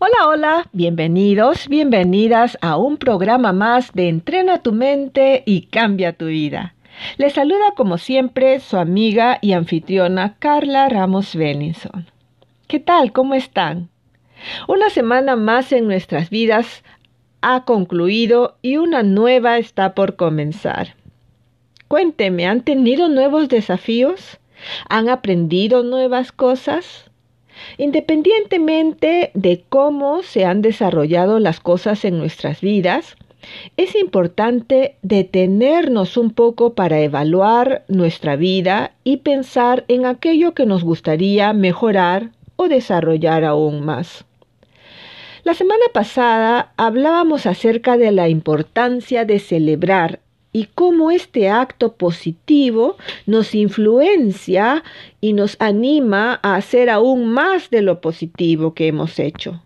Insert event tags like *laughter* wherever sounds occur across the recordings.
Hola, hola, bienvenidos, bienvenidas a un programa más de Entrena tu mente y cambia tu vida. Les saluda como siempre su amiga y anfitriona Carla Ramos Benninson. ¿Qué tal? ¿Cómo están? Una semana más en nuestras vidas ha concluido y una nueva está por comenzar. Cuénteme, ¿han tenido nuevos desafíos? ¿Han aprendido nuevas cosas? Independientemente de cómo se han desarrollado las cosas en nuestras vidas, es importante detenernos un poco para evaluar nuestra vida y pensar en aquello que nos gustaría mejorar o desarrollar aún más. La semana pasada hablábamos acerca de la importancia de celebrar y cómo este acto positivo nos influencia y nos anima a hacer aún más de lo positivo que hemos hecho.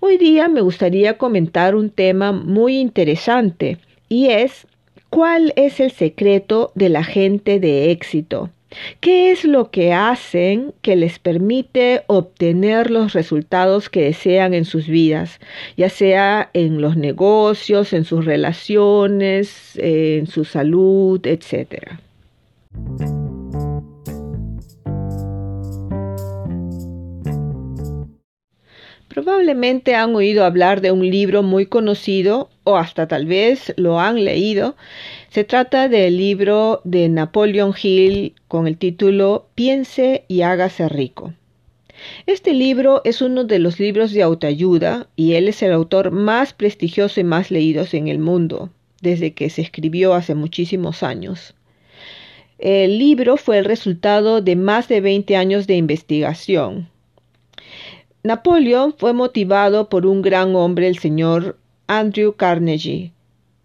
Hoy día me gustaría comentar un tema muy interesante y es ¿cuál es el secreto de la gente de éxito? ¿Qué es lo que hacen que les permite obtener los resultados que desean en sus vidas, ya sea en los negocios, en sus relaciones, en su salud, etcétera? Probablemente han oído hablar de un libro muy conocido o hasta tal vez lo han leído. Se trata del libro de Napoleon Hill con el título Piense y hágase rico. Este libro es uno de los libros de autoayuda y él es el autor más prestigioso y más leído en el mundo, desde que se escribió hace muchísimos años. El libro fue el resultado de más de 20 años de investigación, Napoleón fue motivado por un gran hombre, el señor Andrew Carnegie,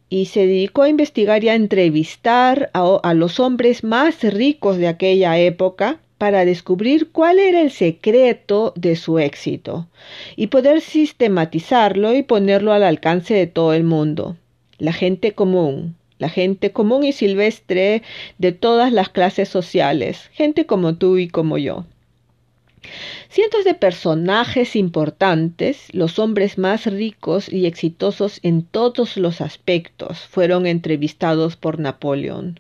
y se dedicó a investigar y a entrevistar a, los hombres más ricos de aquella época para descubrir cuál era el secreto de su éxito y poder sistematizarlo y ponerlo al alcance de todo el mundo. La gente común, la gente común y silvestre de todas las clases sociales, gente como tú y como yo. Cientos de personajes importantes, los hombres más ricos y exitosos en todos los aspectos, fueron entrevistados por Napoleón.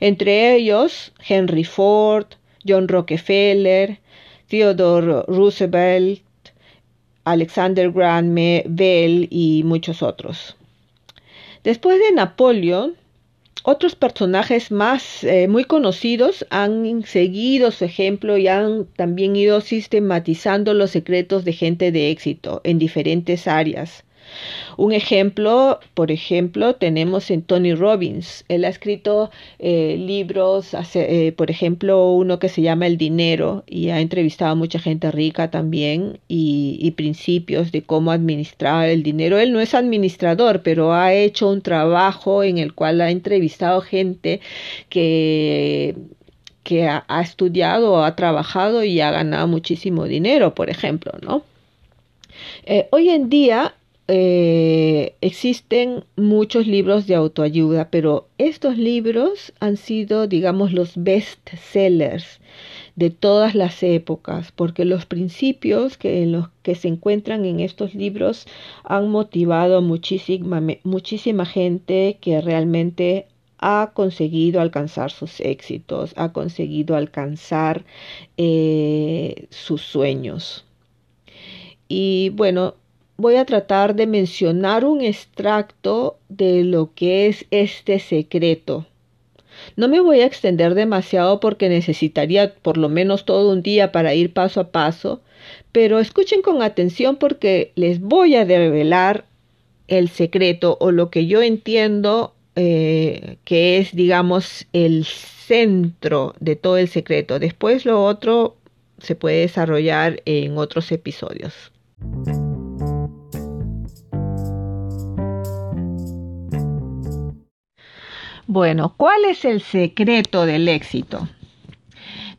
Entre ellos, Henry Ford, John Rockefeller, Theodore Roosevelt, Alexander Graham Bell y muchos otros. Después de Napoleón, otros personajes más eh, muy conocidos han seguido su ejemplo y han también ido sistematizando los secretos de gente de éxito en diferentes áreas. Un ejemplo, por ejemplo, tenemos en Tony Robbins. Él ha escrito eh, libros, eh, por ejemplo, uno que se llama El Dinero y ha entrevistado a mucha gente rica también y, principios de cómo administrar el dinero. Él no es administrador, pero ha hecho un trabajo en el cual ha entrevistado gente que que ha, estudiado, ha trabajado y ha ganado muchísimo dinero, por ejemplo, ¿no? Eh, hoy en día eh, existen muchos libros de autoayuda, pero estos libros han sido, digamos, los best sellers de todas las épocas, porque los principios que, en los que se encuentran en estos libros han motivado muchísima, muchísima gente que realmente ha conseguido alcanzar sus éxitos, ha conseguido alcanzar eh, sus sueños. Y bueno, voy a tratar de mencionar un extracto de lo que es este secreto. No me voy a extender demasiado porque necesitaría por lo menos todo un día para ir paso a paso, pero escuchen con atención porque les voy a revelar el secreto o lo que yo entiendo eh, que es, digamos, el centro de todo el secreto. Después lo otro se puede desarrollar en otros episodios. Bueno, ¿cuál es el secreto del éxito?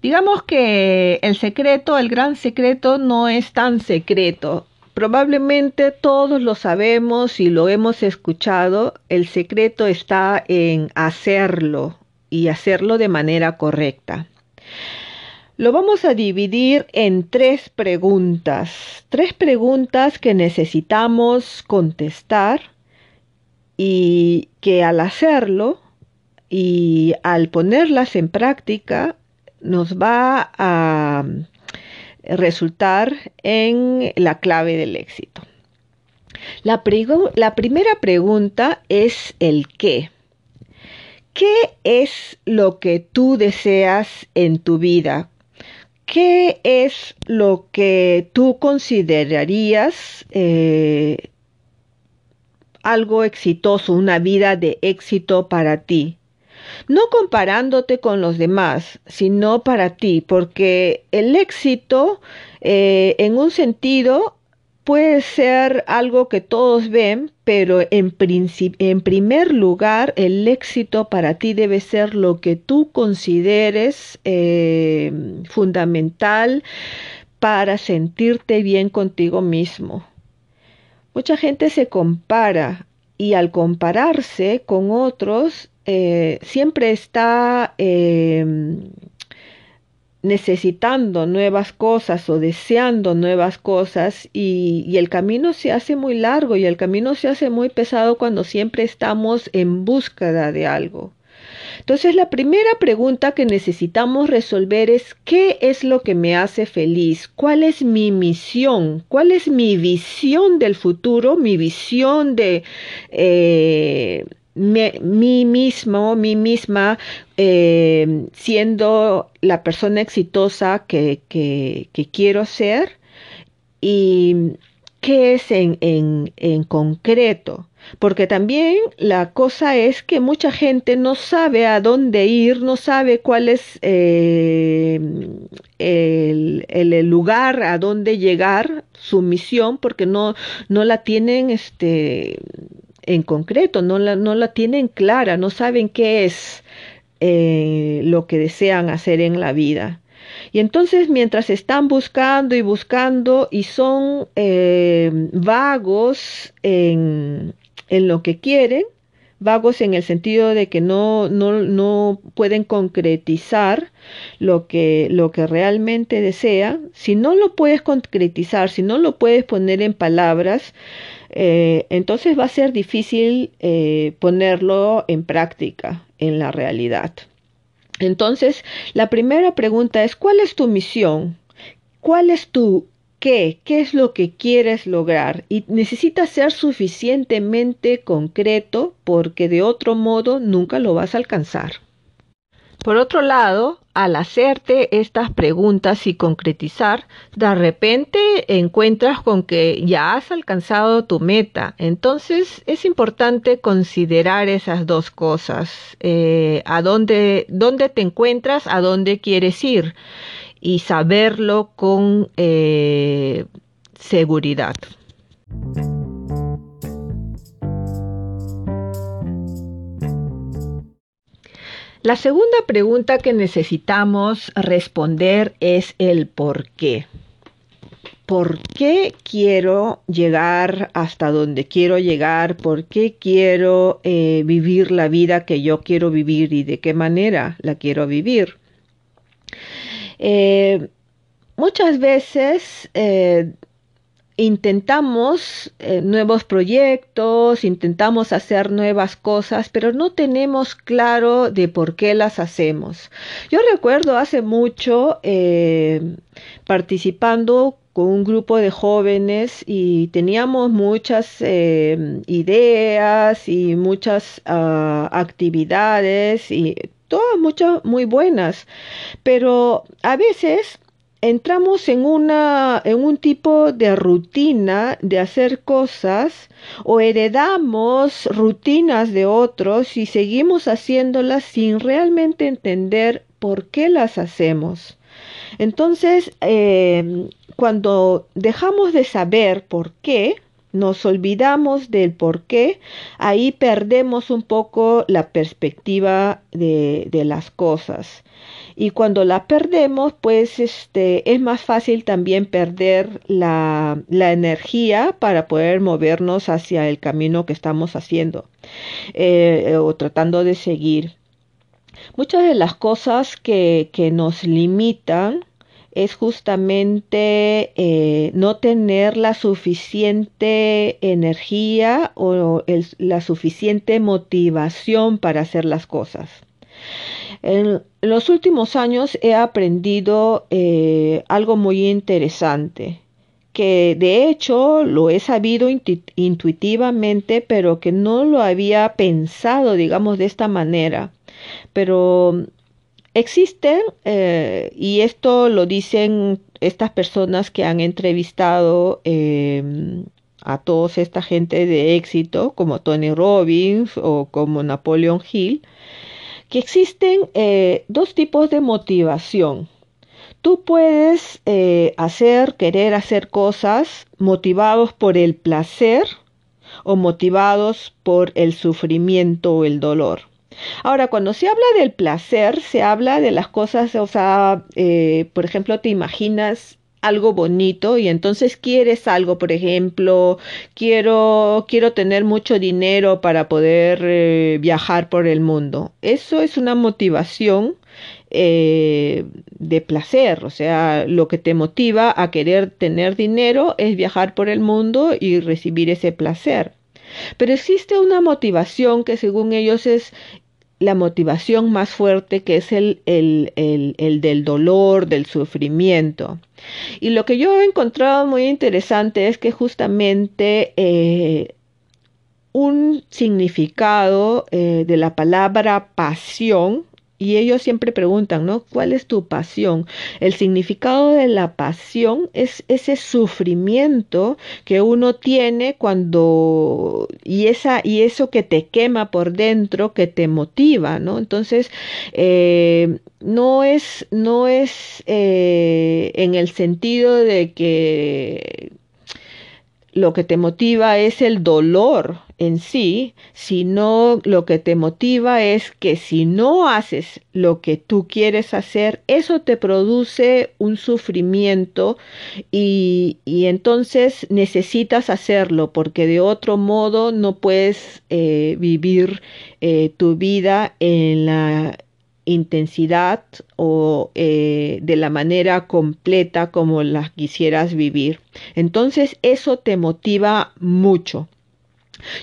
Digamos que el secreto, el gran secreto, no es tan secreto. Probablemente todos lo sabemos y lo hemos escuchado. El secreto está en hacerlo y hacerlo de manera correcta. Lo vamos a dividir en tres preguntas. Tres preguntas que necesitamos contestar y que al hacerlo y al ponerlas en práctica nos va a resultar en la clave del éxito. La, la, primera pregunta es el qué. ¿Qué es lo que tú deseas en tu vida? ¿Qué es lo que tú considerarías eh, algo exitoso, una vida de éxito para ti? No comparándote con los demás, sino para ti, porque el éxito eh, en un sentido puede ser algo que todos ven, pero en, en primer lugar el éxito para ti debe ser lo que tú consideres eh, fundamental para sentirte bien contigo mismo. Mucha gente se compara y al compararse con otros eh, siempre está em, necesitando nuevas cosas o deseando nuevas cosas y, el camino se hace muy largo y el camino se hace muy pesado cuando siempre estamos en búsqueda de algo. Entonces la primera pregunta que necesitamos resolver es ¿qué es lo que me hace feliz? ¿Cuál es mi misión? ¿Cuál es mi visión del futuro? Mi visión de... Eh, mí mismo, mí misma, eh, siendo la persona exitosa que, quiero ser y qué es en, concreto. Porque también la cosa es que mucha gente no sabe a dónde ir, no sabe cuál es eh, el, el, lugar a dónde llegar, su misión, porque no, no la tienen este, en concreto, no la, no la tienen clara, no saben qué es eh, lo que desean hacer en la vida. Y entonces mientras están buscando y buscando y son eh, vagos en, en, lo que quieren, vagos en el sentido de que no, no, no pueden concretizar lo que, lo que realmente desean, si no lo puedes concretizar, si no lo puedes poner en palabras, eh, entonces va a ser difícil eh, ponerlo en práctica en la realidad. Entonces, la primera pregunta es, ¿cuál es tu misión? ¿Cuál es tu qué? ¿Qué es lo que quieres lograr? Y necesitas ser suficientemente concreto porque de otro modo nunca lo vas a alcanzar. Por otro lado, al hacerte estas preguntas y concretizar, de repente encuentras con que ya has alcanzado tu meta. Entonces es importante considerar esas dos cosas. Eh, a dónde, te encuentras, a dónde quieres ir y saberlo con eh, seguridad. La segunda pregunta que necesitamos responder es el por qué. ¿Por qué quiero llegar hasta donde quiero llegar? ¿Por qué quiero eh, vivir la vida que yo quiero vivir y de qué manera la quiero vivir? Eh, muchas veces eh, intentamos eh, nuevos proyectos, intentamos hacer nuevas cosas, pero no tenemos claro de por qué las hacemos. Yo recuerdo hace mucho eh, participando con un grupo de jóvenes y teníamos muchas eh, ideas y muchas ah, actividades y todas muchas muy buenas, pero a veces entramos en, una, en un tipo de rutina de hacer cosas o heredamos rutinas de otros y seguimos haciéndolas sin realmente entender por qué las hacemos. Entonces, em, cuando dejamos de saber por qué, nos olvidamos del por qué, ahí perdemos un poco la perspectiva de, de las cosas. Y cuando la perdemos, pues este, es más fácil también perder la, la energía para poder movernos hacia el camino que estamos haciendo eh, o tratando de seguir. Muchas de las cosas que, que nos limitan es justamente eh, no tener la suficiente energía o la suficiente motivación para hacer las cosas. En los últimos años he aprendido eh, algo muy interesante, que de hecho lo he sabido intuitivamente, pero que no lo había pensado, digamos, de esta manera. Pero existen, eh, y esto lo dicen estas personas que han entrevistado em, a toda esta gente de éxito, como Tony Robbins o como Napoleon Hill, que existen eh, dos tipos de motivación. Tú puedes eh, hacer, querer hacer cosas motivados por el placer o motivados por el sufrimiento o el dolor. Ahora, cuando se habla del placer, se habla de las cosas, o sea, eh, por ejemplo, te imaginas algo bonito y entonces quieres algo, por ejemplo, quiero, quiero tener mucho dinero para poder eh, viajar por el mundo. Eso es una motivación eh, de placer, o sea, lo que te motiva a querer tener dinero es viajar por el mundo y recibir ese placer. Pero existe una motivación que según ellos es la motivación más fuerte que es el, el, el, del dolor, del sufrimiento. Y lo que yo he encontrado muy interesante es que justamente eh, un significado eh, de la palabra pasión y ellos siempre preguntan, ¿no? ¿Cuál es tu pasión? El significado de la pasión es ese sufrimiento que uno tiene cuando y esa y eso que te quema por dentro, que te motiva, ¿no? Entonces eh, no es no es eh, en el sentido de que lo que te motiva es el dolor en sí, sino lo que te motiva es que si no haces lo que tú quieres hacer, eso te produce un sufrimiento y, entonces necesitas hacerlo porque de otro modo no puedes eh, vivir eh, tu vida en la intensidad o eh, de la manera completa como la quisieras vivir. Entonces eso te motiva mucho.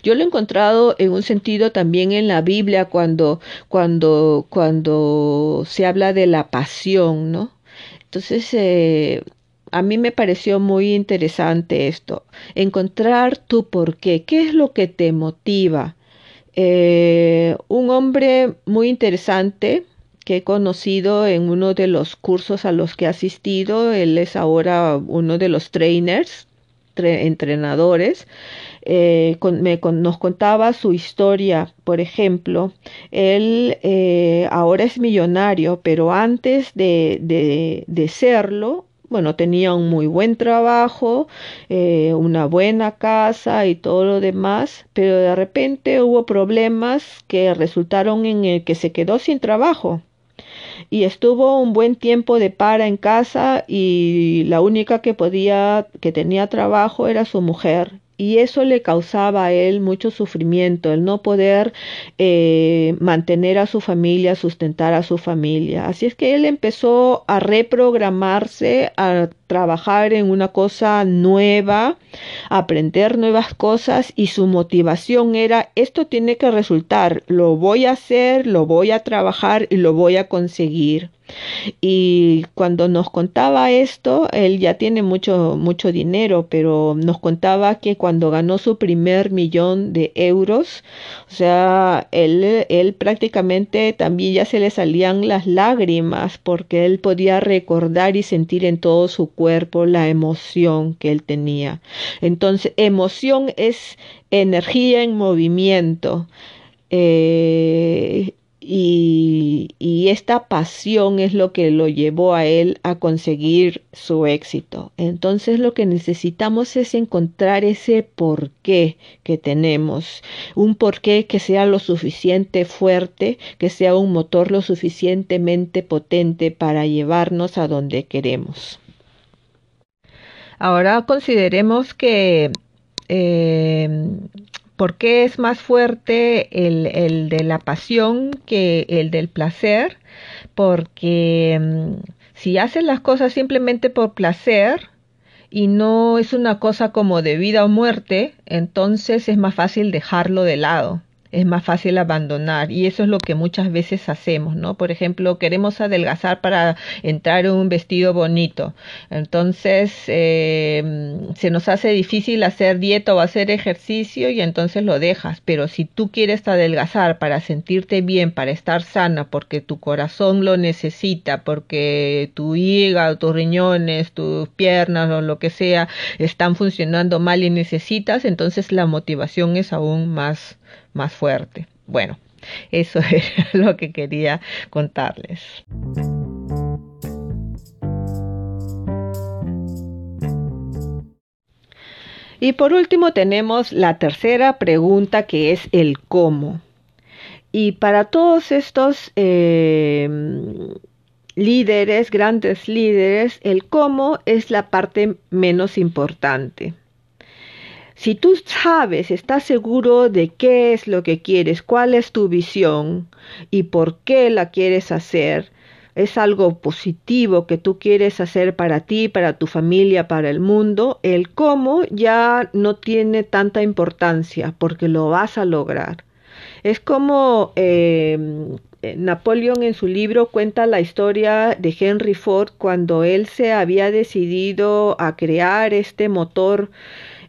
Yo lo he encontrado en un sentido también en la Biblia cuando, cuando, cuando se habla de la pasión, ¿no? Entonces, eh, a mí me pareció muy interesante esto, encontrar tu por qué, qué es lo que te motiva. Eh, un hombre muy interesante que he conocido en uno de los cursos a los que he asistido. Él es ahora uno de los trainers, entrenadores. Eh, me, nos contaba su historia. Por ejemplo, él eh, ahora es millonario, pero antes de, de, de serlo, bueno, tenía un muy buen trabajo, eh, una buena casa y todo lo demás, pero de repente hubo problemas que resultaron en el que se quedó sin trabajo y estuvo un buen tiempo de para en casa y la única que podía que tenía trabajo era su mujer y eso le causaba a él mucho sufrimiento, el no poder eh, mantener a su familia, sustentar a su familia. Así es que él empezó a reprogramarse, a trabajar en una cosa nueva, aprender nuevas cosas y su motivación era esto tiene que resultar, lo voy a hacer, lo voy a trabajar y lo voy a conseguir. Y cuando nos contaba esto, él ya tiene mucho, mucho dinero, pero nos contaba que cuando ganó su primer millón de euros, o sea, él, él prácticamente también ya se le salían las lágrimas porque él podía recordar y sentir en todo su cuerpo la emoción que él tenía. Entonces, emoción es energía en movimiento. Eh, y, esta pasión es lo que lo llevó a él a conseguir su éxito. Entonces lo que necesitamos es encontrar ese porqué que tenemos, un porqué que sea lo suficiente fuerte, que sea un motor lo suficientemente potente para llevarnos a donde queremos. Ahora consideremos que eh, ¿Por qué es más fuerte el, el, de la pasión que el del placer? Porque mm, si haces las cosas simplemente por placer y no es una cosa como de vida o muerte, entonces es más fácil dejarlo de lado es más fácil abandonar. Y eso es lo que muchas veces hacemos, ¿no? Por ejemplo, queremos adelgazar para entrar en un vestido bonito, entonces eh, se nos hace difícil hacer dieta o hacer ejercicio y entonces lo dejas, pero si tú quieres adelgazar para sentirte bien, para estar sana, porque tu corazón lo necesita, porque tu hígado, tus riñones, tus piernas o lo que sea están funcionando mal y necesitas, entonces la motivación es aún más más fuerte. Bueno, eso *laughs* es lo que quería contarles. Y por último tenemos la tercera pregunta que es el cómo. Y para todos estos eh, líderes, grandes líderes, el cómo es la parte menos importante. Si tú sabes, estás seguro de qué es lo que quieres, cuál es tu visión y por qué la quieres hacer, es algo positivo que tú quieres hacer para ti, para tu familia, para el mundo, el cómo ya no tiene tanta importancia porque lo vas a lograr. Es como eh, Napoleón en su libro cuenta la historia de Henry Ford cuando él se había decidido a crear este motor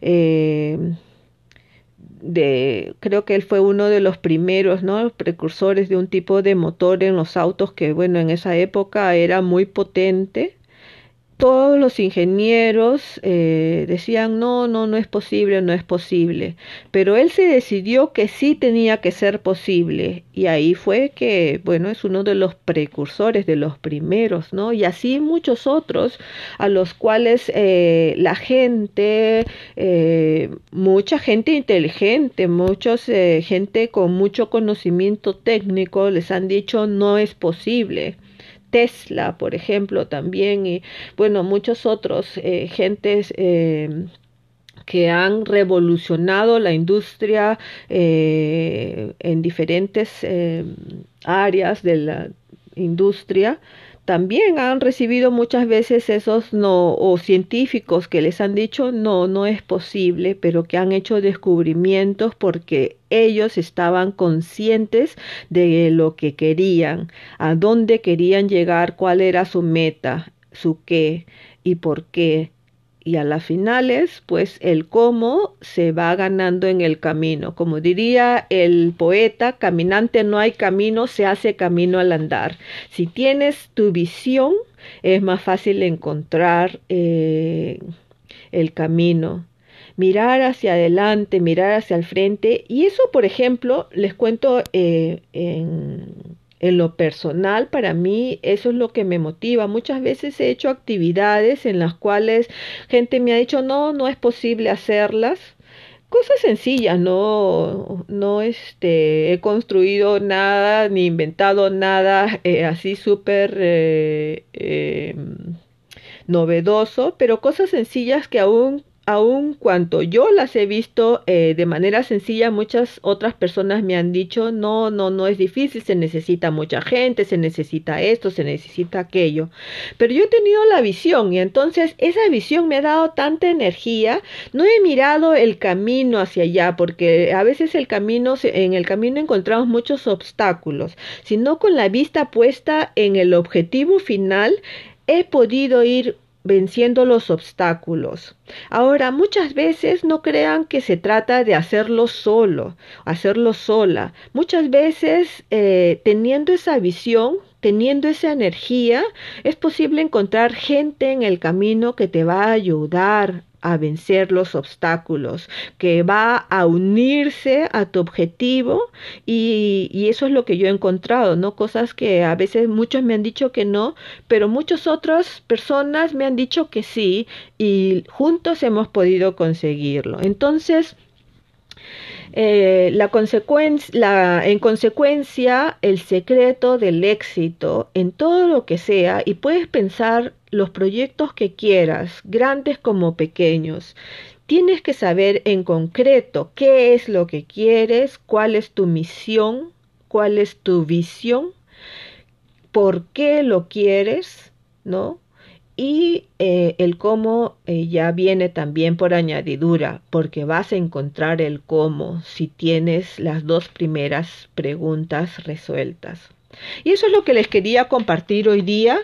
eh, de, creo que él fue uno de los primeros, ¿no? precursores de un tipo de motor en los autos que, bueno, en esa época era muy potente todos los ingenieros eh, decían, no, no, no es posible, no es posible. Pero él se decidió que sí tenía que ser posible. Y ahí fue que, bueno, es uno de los precursores, de los primeros, ¿no? Y así muchos otros a los cuales eh, la gente, eh, mucha gente inteligente, mucha gente con mucho conocimiento técnico les han dicho, no es posible. Tesla, por ejemplo, también, y bueno, muchos otros eh, gentes eh, que han revolucionado la industria eh, en diferentes áreas de la industria también han recibido muchas veces esos no o científicos que les han dicho no no es posible pero que han hecho descubrimientos porque ellos estaban conscientes de lo que querían a dónde querían llegar cuál era su meta su qué y por qué y a las finales, pues el cómo se va ganando en el camino. Como diría el poeta, caminante no hay camino, se hace camino al andar. Si tienes tu visión, es más fácil encontrar eh, el camino. Mirar hacia adelante, mirar hacia el frente. Y eso, por ejemplo, les cuento eh, en en lo personal, para mí eso es lo que me motiva. Muchas veces he hecho actividades en las cuales gente me ha dicho, no, no es posible hacerlas. Cosas sencillas, no, no este, he construido nada ni inventado nada eh, así súper eh, em, novedoso, pero cosas sencillas que aún aun cuanto yo las he visto eh, de manera sencilla, muchas otras personas me han dicho, no, no, no es difícil, se necesita mucha gente, se necesita esto, se necesita aquello. Pero yo he tenido la visión y entonces esa visión me ha dado tanta energía, no he mirado el camino hacia allá, porque a veces el camino, en el camino encontramos muchos obstáculos, sino con la vista puesta en el objetivo final, he podido ir venciendo los obstáculos. Ahora, muchas veces no crean que se trata de hacerlo solo, hacerlo sola. Muchas veces, eh, teniendo esa visión, teniendo esa energía, es posible encontrar gente en el camino que te va a ayudar a vencer los obstáculos, que va a unirse a tu objetivo y, y, eso es lo que yo he encontrado, ¿no? Cosas que a veces muchos me han dicho que no, pero muchas otras personas me han dicho que sí y juntos hemos podido conseguirlo. Entonces, eh, la la, en consecuencia, el secreto del éxito en todo lo que sea, y puedes pensar los proyectos que quieras, grandes como pequeños, tienes que saber en concreto qué es lo que quieres, cuál es tu misión, cuál es tu visión, por qué lo quieres, ¿no? Y eh, el cómo eh, ya viene también por añadidura, porque vas a encontrar el cómo si tienes las dos primeras preguntas resueltas. Y eso es lo que les quería compartir hoy día.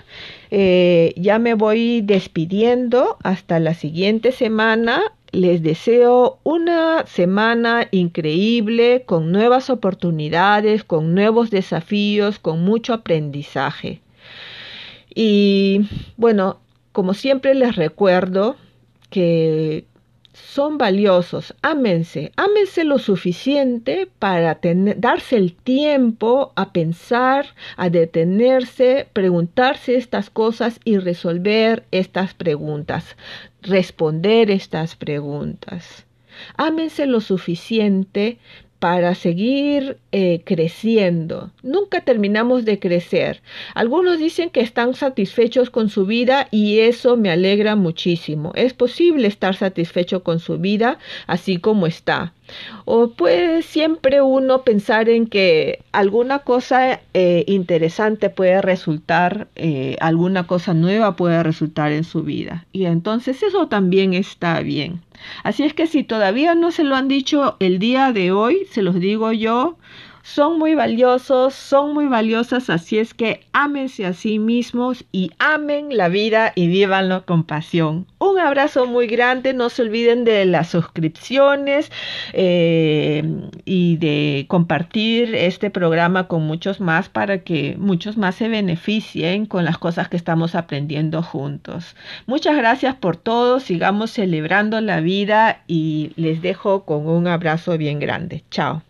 Eh, ya me voy despidiendo hasta la siguiente semana. Les deseo una semana increíble, con nuevas oportunidades, con nuevos desafíos, con mucho aprendizaje. Y bueno, como siempre les recuerdo que son valiosos, ámense, ámense lo suficiente para darse el tiempo a pensar, a detenerse, preguntarse estas cosas y resolver estas preguntas, responder estas preguntas. Ámense lo suficiente para seguir eh, creciendo. Nunca terminamos de crecer. Algunos dicen que están satisfechos con su vida y eso me alegra muchísimo. Es posible estar satisfecho con su vida así como está. O puede siempre uno pensar en que alguna cosa eh, interesante puede resultar, eh, alguna cosa nueva puede resultar en su vida. Y entonces eso también está bien. Así es que si todavía no se lo han dicho el día de hoy, se los digo yo, son muy valiosos, son muy valiosas, así es que ámense a sí mismos y amen la vida y vívanlo con pasión. Un abrazo muy grande, no se olviden de las suscripciones eh, y de compartir este programa con muchos más para que muchos más se beneficien con las cosas que estamos aprendiendo juntos. Muchas gracias por todo, sigamos celebrando la vida y les dejo con un abrazo bien grande. Chao.